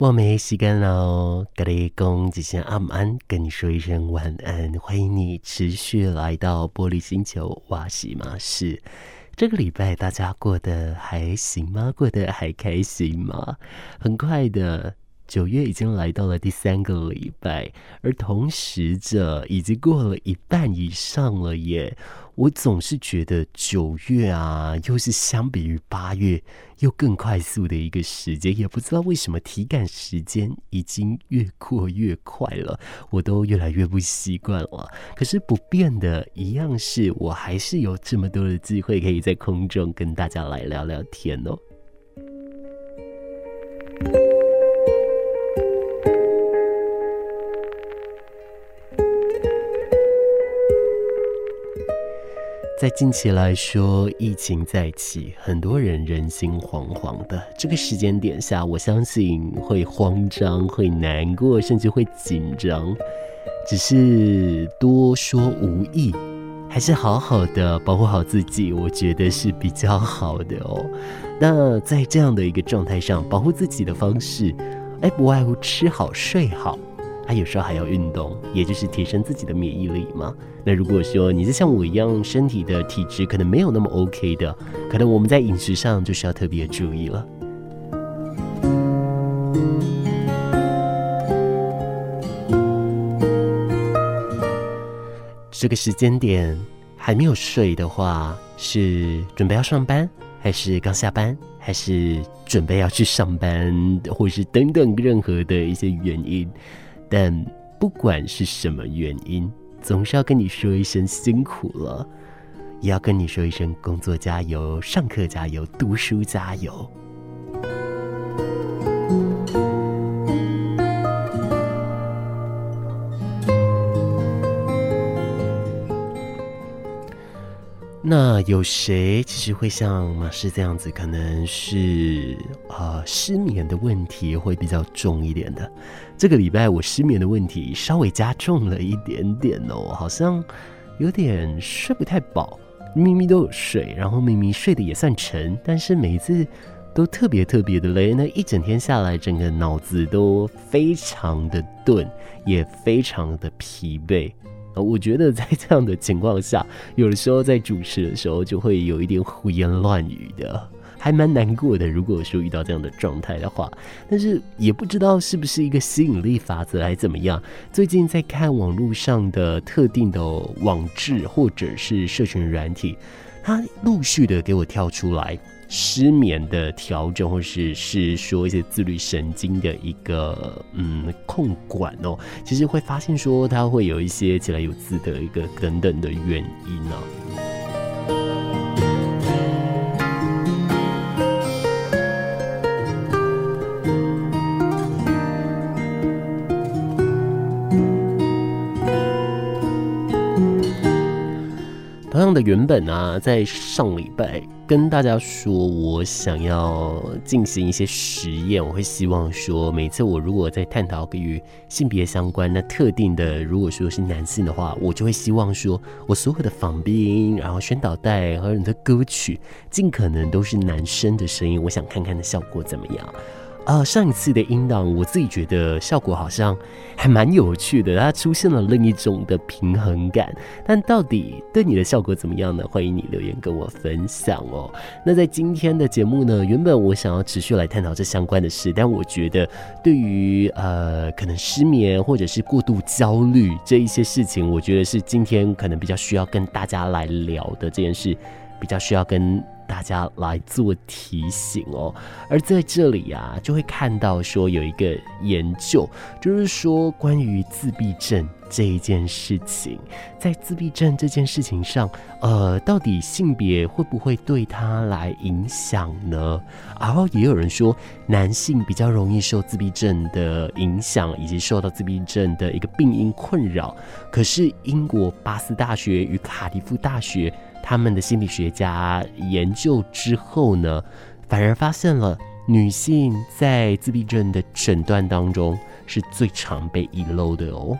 我没时间喽，跟你讲一声晚安，跟你说一声晚安。欢迎你持续来到玻璃星球，哇西马士。这个礼拜大家过得还行吗？过得还开心吗？很快的。九月已经来到了第三个礼拜，而同时这已经过了一半以上了耶。我总是觉得九月啊，又是相比于八月又更快速的一个时间，也不知道为什么体感时间已经越过越快了，我都越来越不习惯了。可是不变的一样是，我还是有这么多的机会可以在空中跟大家来聊聊天哦。在近期来说，疫情再起，很多人人心惶惶的。这个时间点下，我相信会慌张、会难过，甚至会紧张。只是多说无益，还是好好的保护好自己，我觉得是比较好的哦。那在这样的一个状态上，保护自己的方式，哎，不外乎吃好、睡好。他有时候还要运动，也就是提升自己的免疫力嘛。那如果说你是像我一样，身体的体质可能没有那么 OK 的，可能我们在饮食上就需要特别注意了。这个时间点还没有睡的话，是准备要上班，还是刚下班，还是准备要去上班，或是等等任何的一些原因？但不管是什么原因，总是要跟你说一声辛苦了，也要跟你说一声工作加油、上课加油、读书加油。那有谁其实会像马氏这样子？可能是啊、呃，失眠的问题会比较重一点的。这个礼拜我失眠的问题稍微加重了一点点哦，好像有点睡不太饱，明明都有睡，然后明明睡得也算沉，但是每一次都特别特别的累。那一整天下来，整个脑子都非常的钝，也非常的疲惫。我觉得在 这样的情况下，有的时候在主持的时候就会有一点胡言乱语的，还蛮难过的。如果说遇到这样的状态的话，但是也不知道是不是一个吸引力法则，还怎么样。最近在看网络上的特定的网志或者是社群软体，它陆续的给我跳出来。失眠的调整，或是是说一些自律神经的一个嗯控管哦，其实会发现说它会有一些起来有字的一个等等的原因呢、的，原本啊，在上礼拜跟大家说，我想要进行一些实验。我会希望说，每次我如果在探讨与性别相关的特定的，如果说是男性的话，我就会希望说我所有的访宾，然后宣导带和你的歌曲，尽可能都是男生的声音。我想看看的效果怎么样。啊、呃，上一次的音档，我自己觉得效果好像还蛮有趣的，它出现了另一种的平衡感。但到底对你的效果怎么样呢？欢迎你留言跟我分享哦。那在今天的节目呢，原本我想要持续来探讨这相关的事，但我觉得对于呃可能失眠或者是过度焦虑这一些事情，我觉得是今天可能比较需要跟大家来聊的这件事，比较需要跟。大家来做提醒哦，而在这里呀，就会看到说有一个研究，就是说关于自闭症这一件事情，在自闭症这件事情上，呃，到底性别会不会对他来影响呢？然后也有人说，男性比较容易受自闭症的影响，以及受到自闭症的一个病因困扰。可是英国巴斯大学与卡迪夫大学。他们的心理学家研究之后呢，反而发现了女性在自闭症的诊断当中是最常被遗漏的哦。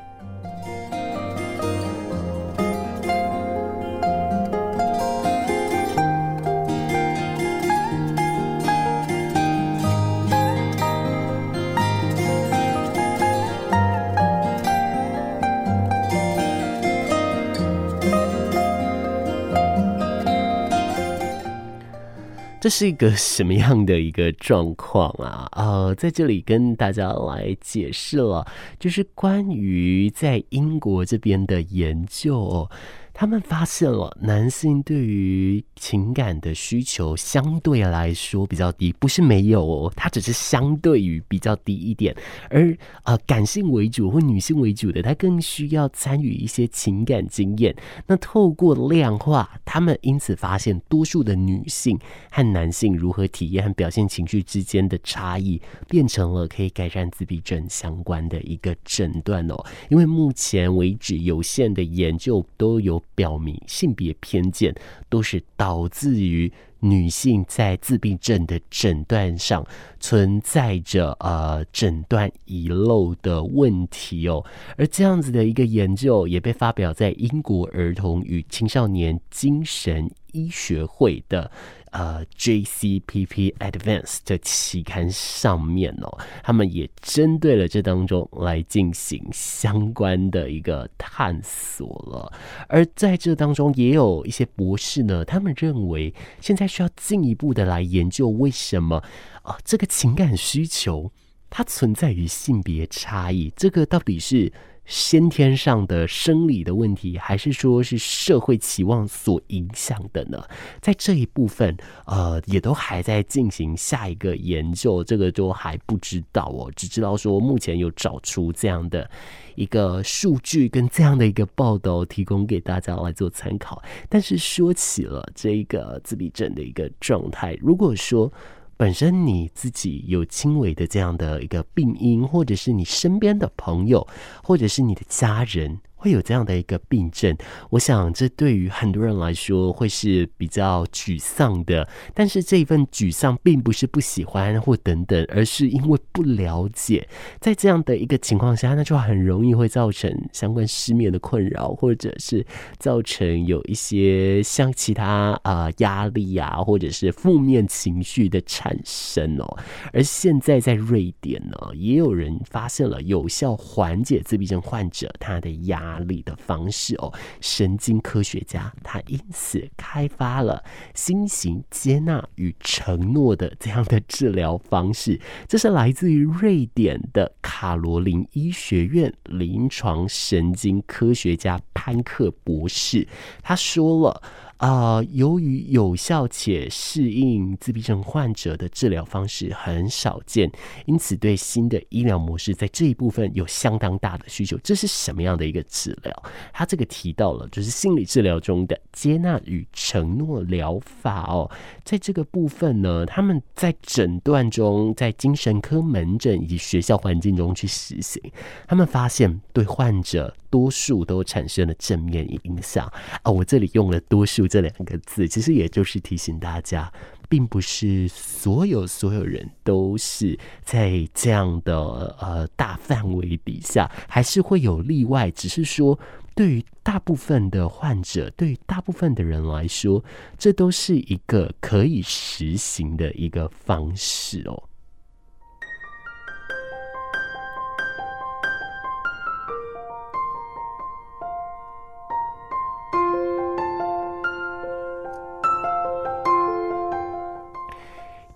这是一个什么样的一个状况啊？呃，在这里跟大家来解释了，就是关于在英国这边的研究。他们发现了男性对于情感的需求相对来说比较低，不是没有哦，它只是相对于比较低一点。而呃，感性为主或女性为主的，她更需要参与一些情感经验。那透过量化，他们因此发现，多数的女性和男性如何体验和表现情绪之间的差异，变成了可以改善自闭症相关的一个诊断哦。因为目前为止有限的研究都有。表明性别偏见都是导导致于女性在自闭症的诊断上存在着呃诊断遗漏的问题哦，而这样子的一个研究也被发表在英国儿童与青少年精神医学会的。呃，JCPP Advance 的期刊上面哦，他们也针对了这当中来进行相关的一个探索了。而在这当中，也有一些博士呢，他们认为现在需要进一步的来研究为什么啊，这个情感需求它存在于性别差异，这个到底是？先天上的生理的问题，还是说是社会期望所影响的呢？在这一部分，呃，也都还在进行下一个研究，这个都还不知道哦，只知道说目前有找出这样的一个数据跟这样的一个报道，提供给大家来做参考。但是说起了这个自闭症的一个状态，如果说。本身你自己有轻微的这样的一个病因，或者是你身边的朋友，或者是你的家人。会有这样的一个病症，我想这对于很多人来说会是比较沮丧的。但是这一份沮丧并不是不喜欢或等等，而是因为不了解。在这样的一个情况下，那就很容易会造成相关失眠的困扰，或者是造成有一些像其他啊、呃、压力啊，或者是负面情绪的产生哦。而现在在瑞典呢，也有人发现了有效缓解自闭症患者他的压哪里的方式哦，神经科学家他因此开发了新型接纳与承诺的这样的治疗方式。这是来自于瑞典的卡罗林医学院临床神经科学家潘克博士，他说了。啊、由于有效且适应自闭症患者的治疗方式很少见，因此对新的医疗模式在这一部分有相当大的需求。这是什么样的一个治疗？他这个提到了，就是心理治疗中的接纳与承诺疗法哦。在这个部分呢，他们在诊断中，在精神科门诊以及学校环境中去实行，他们发现对患者多数都产生了正面影响啊。我这里用了多数。这两个字其实也就是提醒大家，并不是所有所有人都是在这样的呃大范围底下，还是会有例外。只是说，对于大部分的患者，对于大部分的人来说，这都是一个可以实行的一个方式哦。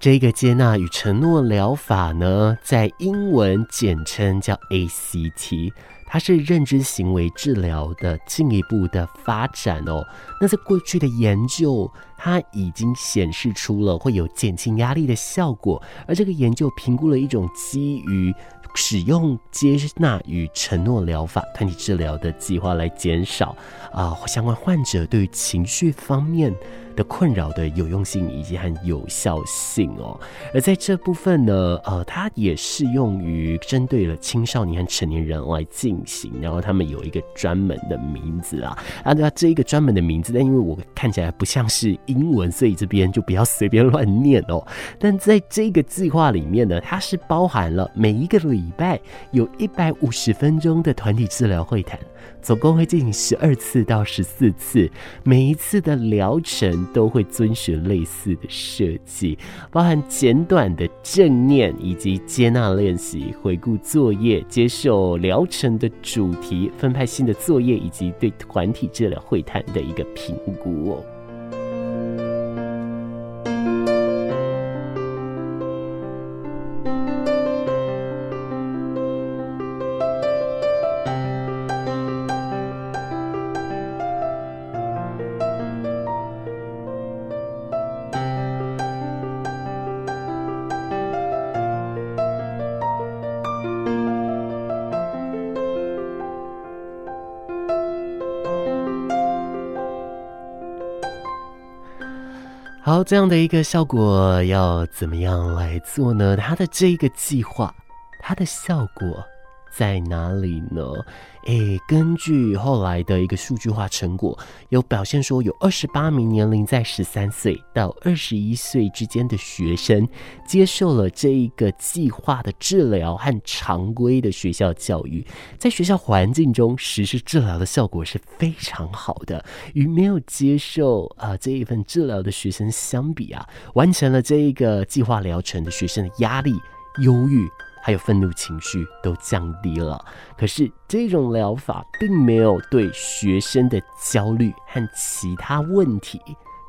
这个接纳与承诺疗法呢，在英文简称叫 ACT，它是认知行为治疗的进一步的发展哦。那在过去的研究，它已经显示出了会有减轻压力的效果，而这个研究评估了一种基于使用接纳与承诺疗法团体治疗的计划，来减少啊、相关患者对于情绪方面。的困扰的有用性以及和有效性哦，而在这部分呢，呃，它也适用于针对了青少年和成年人来进行，然后他们有一个专门的名字啊，啊，那这一个专门的名字，但因为我看起来不像是英文，所以这边就不要随便乱念哦。但在这个计划里面呢，它是包含了每一个礼拜有一百五十分钟的团体治疗会谈。总共会进行十二次到十四次，每一次的疗程都会遵循类似的设计，包含简短的正念以及接纳练习、回顾作业、接受疗程的主题、分派新的作业以及对团体治疗会谈的一个评估哦。这样的一个效果要怎么样来做呢？它的这个计划，它的效果。在哪里呢？诶，根据后来的一个数据化成果，有表现说，有二十八名年龄在十三岁到二十一岁之间的学生，接受了这一个计划的治疗和常规的学校教育，在学校环境中实施治疗的效果是非常好的。与没有接受啊、这一份治疗的学生相比啊，完成了这一个计划疗程的学生的压力、忧郁。还有愤怒情绪都降低了，可是这种疗法并没有对学生的焦虑和其他问题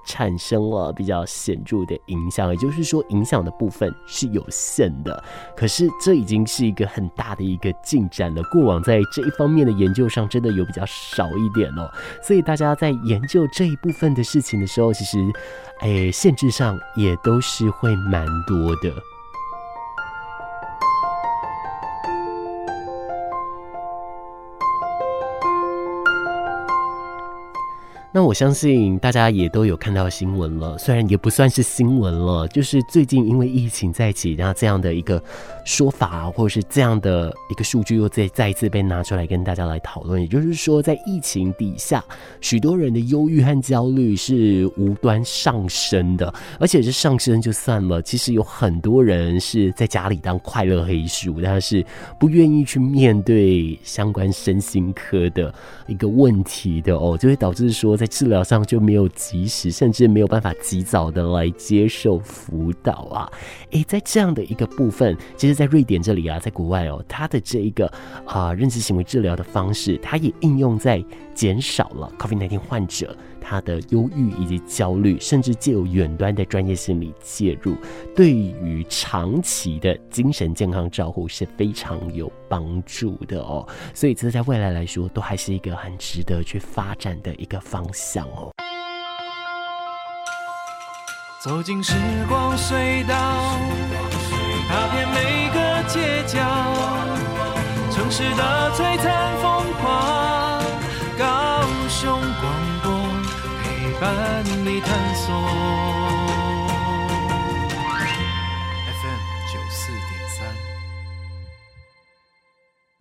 产生了比较显著的影响，也就是说，影响的部分是有限的。可是这已经是一个很大的一个进展了。过往在这一方面的研究上，真的有比较少一点哦。所以大家在研究这一部分的事情的时候，其实，哎，限制上也都是会蛮多的。那我相信大家也都有看到新闻了，虽然也不算是新闻了，就是最近因为疫情再起，然后这样的一个说法，或者是这样的一个数据又再再一次被拿出来跟大家来讨论。也就是说，在疫情底下，许多人的忧郁和焦虑是无端上升的，而且是上升就算了，其实有很多人是在家里当快乐黑鼠，但是不愿意去面对相关身心科的一个问题的哦，就会导致说。在治疗上就没有及时，甚至没有办法及早的来接受辅导啊！诶，在这样的一个部分，其实，在瑞典这里啊，在国外哦，它的这一个啊认知行为治疗的方式，它也应用在减少了 COVID nineteen 患者。他的忧郁以及焦虑，甚至借由远端的专业心理介入，对于长期的精神健康照护是非常有帮助的哦。所以这在未来来说，都还是一个很值得去发展的一个方向哦。走进时光隧道，踏遍每个街角，城市的璀璨伴你探索。FM 九四点三，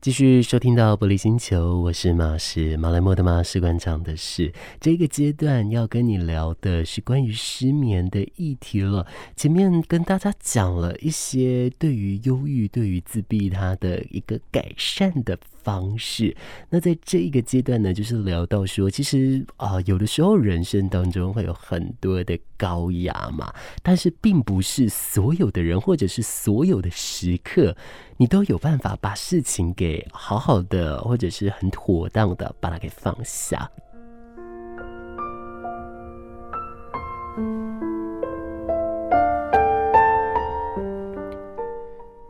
继续收听到《玻璃星球》，我是马士马来莫的马士馆长的是这个阶段要跟你聊的是关于失眠的议题了。前面跟大家讲了一些对于忧郁、对于自闭它的一个改善的方式，那在这一个阶段呢，就是聊到说，其实啊、有的时候人生当中会有很多的高压嘛，但是并不是所有的人或者是所有的时刻，你都有办法把事情给好好的，或者是很妥当的把它给放下。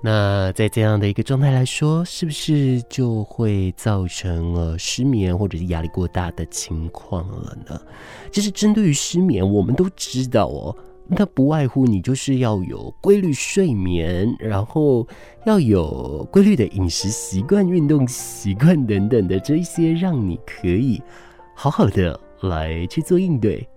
那在这样的一个状态来说，是不是就会造成了失眠或者是压力过大的情况了呢？其实针对于失眠，我们都知道哦，那不外乎你就是要有规律睡眠，然后要有规律的饮食习惯、运动习惯等等的这一些，让你可以好好的来去做应对。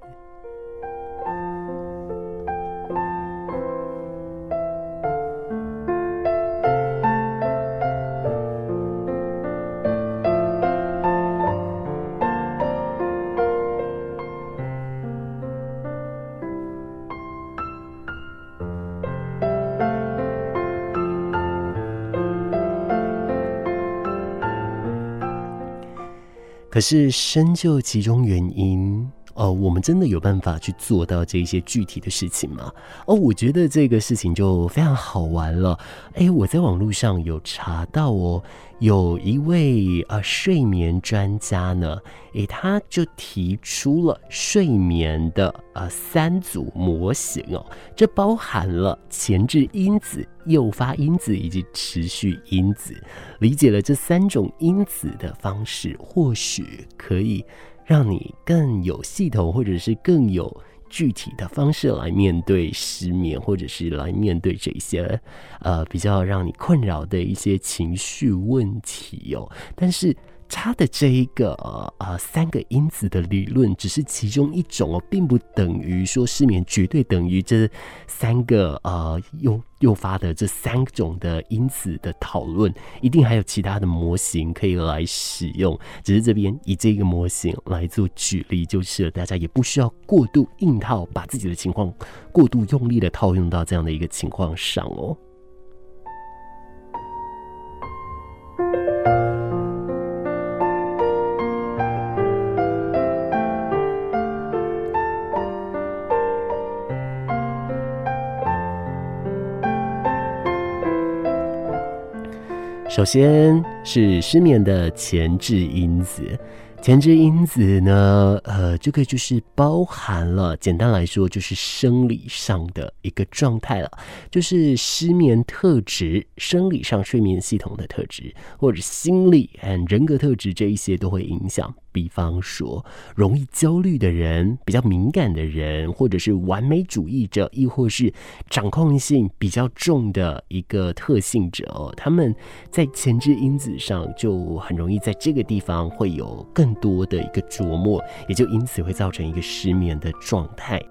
可是深究其中原因，哦，我们真的有办法去做到这些具体的事情吗？哦，我觉得这个事情就非常好玩了。诶，我在网络上有查到哦。有一位呃睡眠专家呢，诶，他就提出了睡眠的呃三组模型哦，这包含了前置因子、诱发因子以及持续因子。理解了这三种因子的方式，或许可以让你更有系统，或者是更有。具体的方式来面对失眠，或者是来面对这些呃比较让你困扰的一些情绪问题哦。但是它的这一个呃三个因子的理论只是其中一种哦，并不等于说失眠绝对等于这三个呃诱诱发的这三种的因子的讨论，一定还有其他的模型可以来使用。只是这边以这个模型来做举例，就是大家也不需要过度硬套，把自己的情况过度用力的套用到这样的一个情况上哦。首先是失眠的前置因子，前置因子呢，呃，这个就是包含了，简单来说就是生理上的一个状态了，就是失眠特质，生理上睡眠系统的特质，或者心理和人格特质这一些都会影响。比方说，容易焦虑的人、比较敏感的人，或者是完美主义者，亦或是掌控性比较重的一个特性者哦，他们在前置因子上就很容易在这个地方会有更多的一个琢磨，也就因此会造成一个失眠的状态。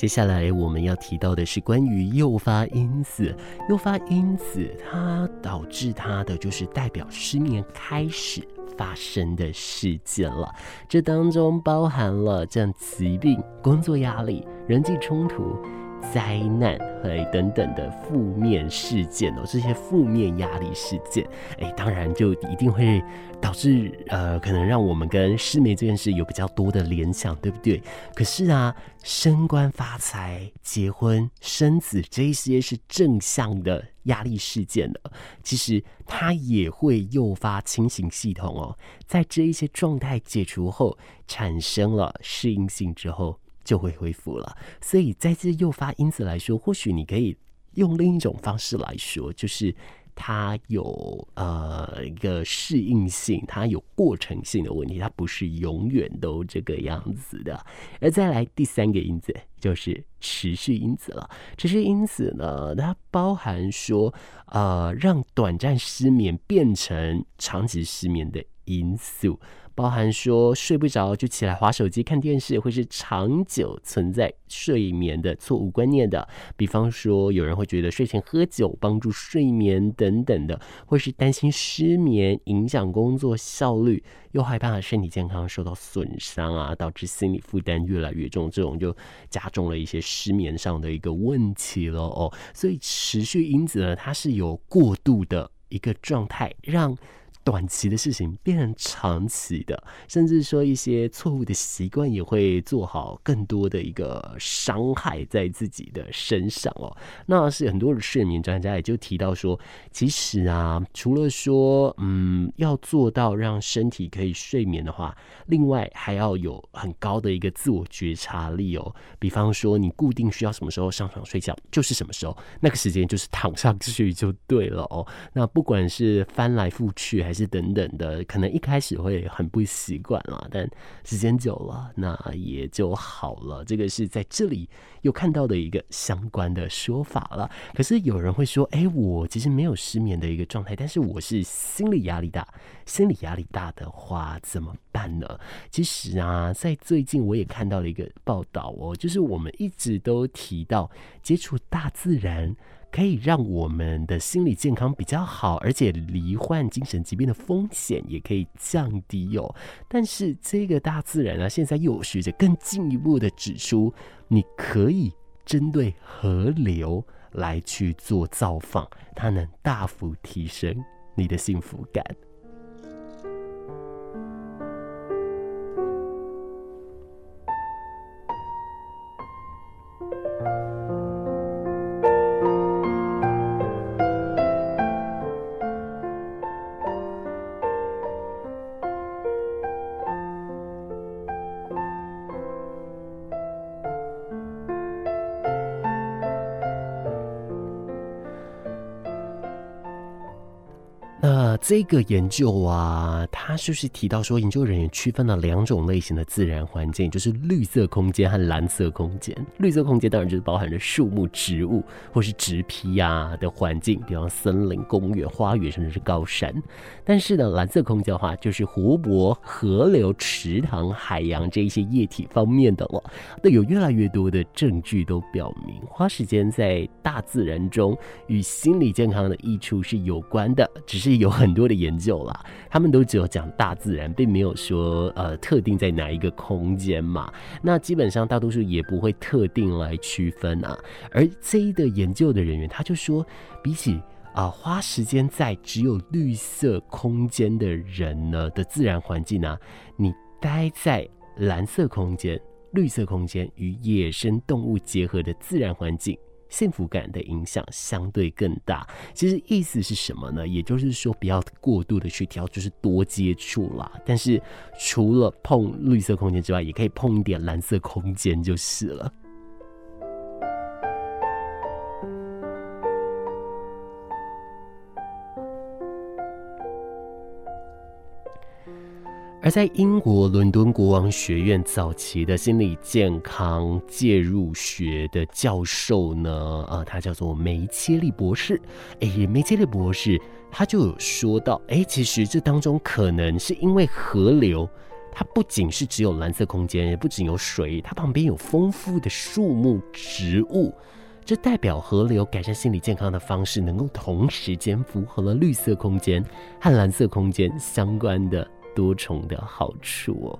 接下来我们要提到的是关于诱发因子，诱发因子它导致它的就是代表失眠开始发生的事件了。这当中包含了像疾病、工作压力、人际冲突、灾难，哎等等的负面事件哦，这些负面压力事件，哎，当然就一定会。导致呃，可能让我们跟失眠这件事有比较多的联想，对不对？可是啊，升官发财、结婚、生子这些是正向的压力事件的，其实它也会诱发清醒系统哦。在这一些状态解除后，产生了适应性之后，就会恢复了。所以在这诱发因子来说，或许你可以用另一种方式来说，就是。它有呃一个适应性，它有过程性的问题，它不是永远都这个样子的。而再来第三个因子就是持续因子了。持续因子呢，它包含说呃让短暂失眠变成长期失眠的因素。包含说睡不着就起来划手机看电视，会是长久存在睡眠的错误观念的。比方说，有人会觉得睡前喝酒帮助睡眠等等的，或是担心失眠影响工作效率，又害怕身体健康受到损伤啊，导致心理负担越来越重，这种就加重了一些失眠上的一个问题了哦。所以持续因子呢，它是有过度的一个状态，让。短期的事情变成长期的，甚至说一些错误的习惯也会做好更多的一个伤害在自己的身上哦。那是很多的睡眠专家也就提到说，其实啊，除了说嗯要做到让身体可以睡眠的话，另外还要有很高的一个自我觉察力哦。比方说，你固定需要什么时候上床睡觉，就是什么时候，那个时间就是躺上去就对了哦。那不管是翻来覆去还是是等等的，可能一开始会很不习惯啦，但时间久了，那也就好了。这个是在这里又看到的一个相关的说法了。可是有人会说，哎，我其实没有失眠的一个状态，但是我是心理压力大。心理压力大的话怎么办呢？其实啊，在最近我也看到了一个报道哦，就是我们一直都提到接触大自然。可以让我们的心理健康比较好，而且罹患精神疾病的风险也可以降低哦。但是这个大自然啊，现在又有学者更进一步的指出，你可以针对河流来去做造访，它能大幅提升你的幸福感。这个研究啊，它他是不是提到说，研究人员区分了两种类型的自然环境，就是绿色空间和蓝色空间。绿色空间当然就是包含着树木、植物或是植被啊的环境，比方森林、公园、花园，甚至是高山。但是呢，蓝色空间的话，就是湖泊、河流、池塘、海洋这一些液体方面的了。那有越来越多的证据都表明，花时间在大自然中与心理健康的益处是有关的。只是有很多的研究啦，他们都只有讲大自然，并没有说呃特定在哪一个空间嘛。那基本上大多数也不会特定来区分啊。而这一的研究的人员他就说，比起啊、花时间在只有绿色空间的人呢的自然环境呢、你待在蓝色空间、绿色空间与野生动物结合的自然环境。幸福感的影响相对更大。其实意思是什么呢？也就是说，不要过度的去挑，就是多接触啦。但是除了碰绿色空间之外，也可以碰一点蓝色空间就是了。在英国伦敦国王学院早期的心理健康介入学的教授呢，呃，他叫做梅切利博士。诶，梅切利博士他就有说到，诶，其实这当中可能是因为河流，它不仅是只有蓝色空间，也不仅有水，它旁边有丰富的树木植物，这代表河流改善心理健康的方式，能够同时间符合了绿色空间和蓝色空间相关的。多重的好处哦。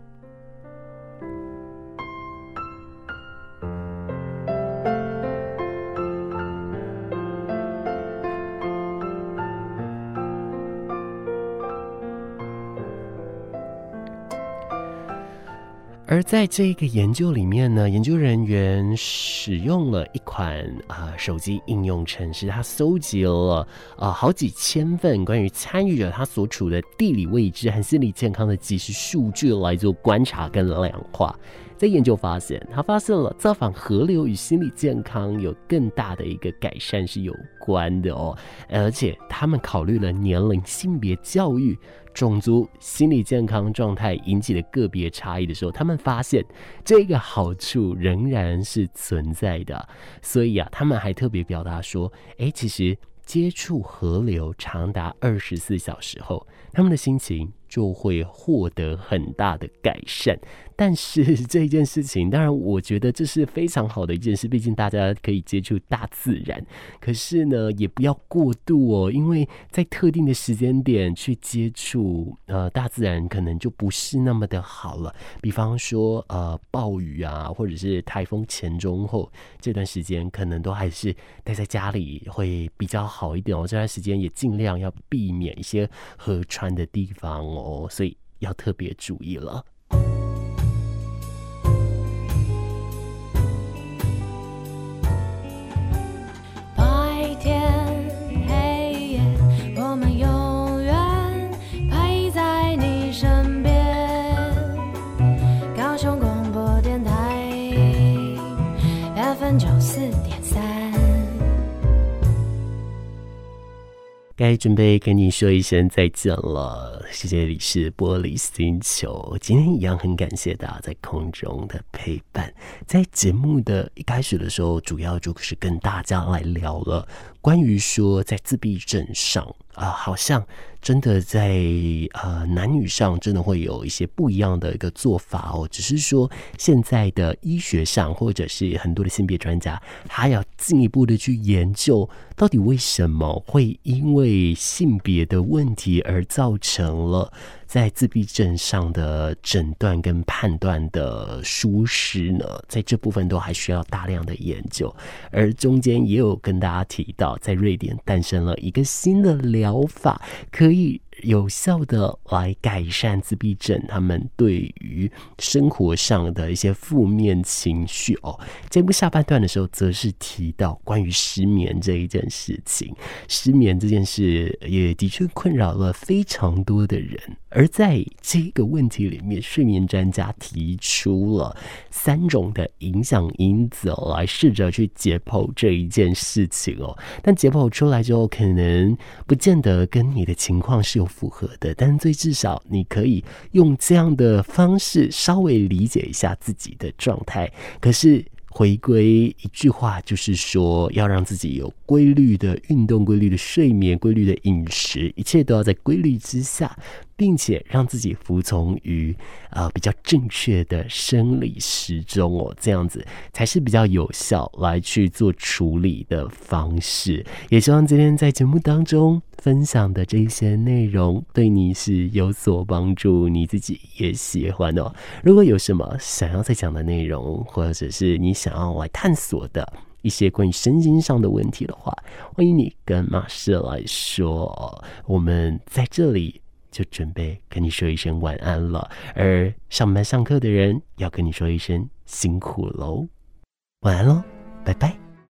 而在这个研究里面呢，研究人员使用了一款啊、手机应用程式，他搜集了啊、好几千份关于参与者他所处的地理位置和心理健康的即时数据来做观察跟量化。在研究发现，他发现了造访河流与心理健康有更大的一个改善是有关的哦，而且他们考虑了年龄、性别、教育。种族、心理健康状态引起的个别差异的时候，他们发现这个好处仍然是存在的。所以啊，他们还特别表达说：“诶，其实接触河流长达二十四小时后，他们的心情就会获得很大的改善。”但是 这一件事情，当然我觉得这是非常好的一件事，毕竟大家可以接触大自然。可是呢，也不要过度哦，因为在特定的时间点去接触呃大自然，可能就不是那么的好了。比方说呃暴雨啊，或者是台风前中后这段时间，可能都还是待在家里会比较好一点哦。这段时间也尽量要避免一些河川的地方哦，所以要特别注意了。该准备跟你说一声再见了，谢谢，这里是玻璃星球。今天一样很感谢大家在空中的陪伴。在节目的一开始的时候，主要就是跟大家来聊了关于说在自闭症上啊、好像。真的在呃男女上真的会有一些不一样的一个做法哦，只是说现在的医学上或者是很多的性别专家，他要进一步的去研究，到底为什么会因为性别的问题而造成了。在自闭症上的诊断跟判断的疏失呢，在这部分都还需要大量的研究，而中间也有跟大家提到，在瑞典诞生了一个新的疗法，可以。有效的来改善自闭症他们对于生活上的一些负面情绪哦。节目下半段的时候，则是提到关于失眠这一件事情。失眠这件事也的确困扰了非常多的人。而在这个问题里面，睡眠专家提出了三种的影响因子来试着去解剖这一件事情哦。但解剖出来之后，可能不见得跟你的情况是有。符合的，但最至少你可以用这样的方式稍微理解一下自己的状态。可是。回归一句话，就是说要让自己有规律的运动、规律的睡眠、规律的饮食，一切都要在规律之下。并且让自己服从于呃比较正确的生理时钟哦，这样子才是比较有效来去做处理的方式。也希望今天在节目当中分享的这些内容对你是有所帮助，你自己也喜欢哦。如果有什么想要再讲的内容，或者是你想要来探索的一些关于身心上的问题的话，欢迎你跟马士来说，我们在这里。就准备跟你说一声晚安了，而上班上课的人要跟你说一声辛苦喽，晚安喽，拜拜。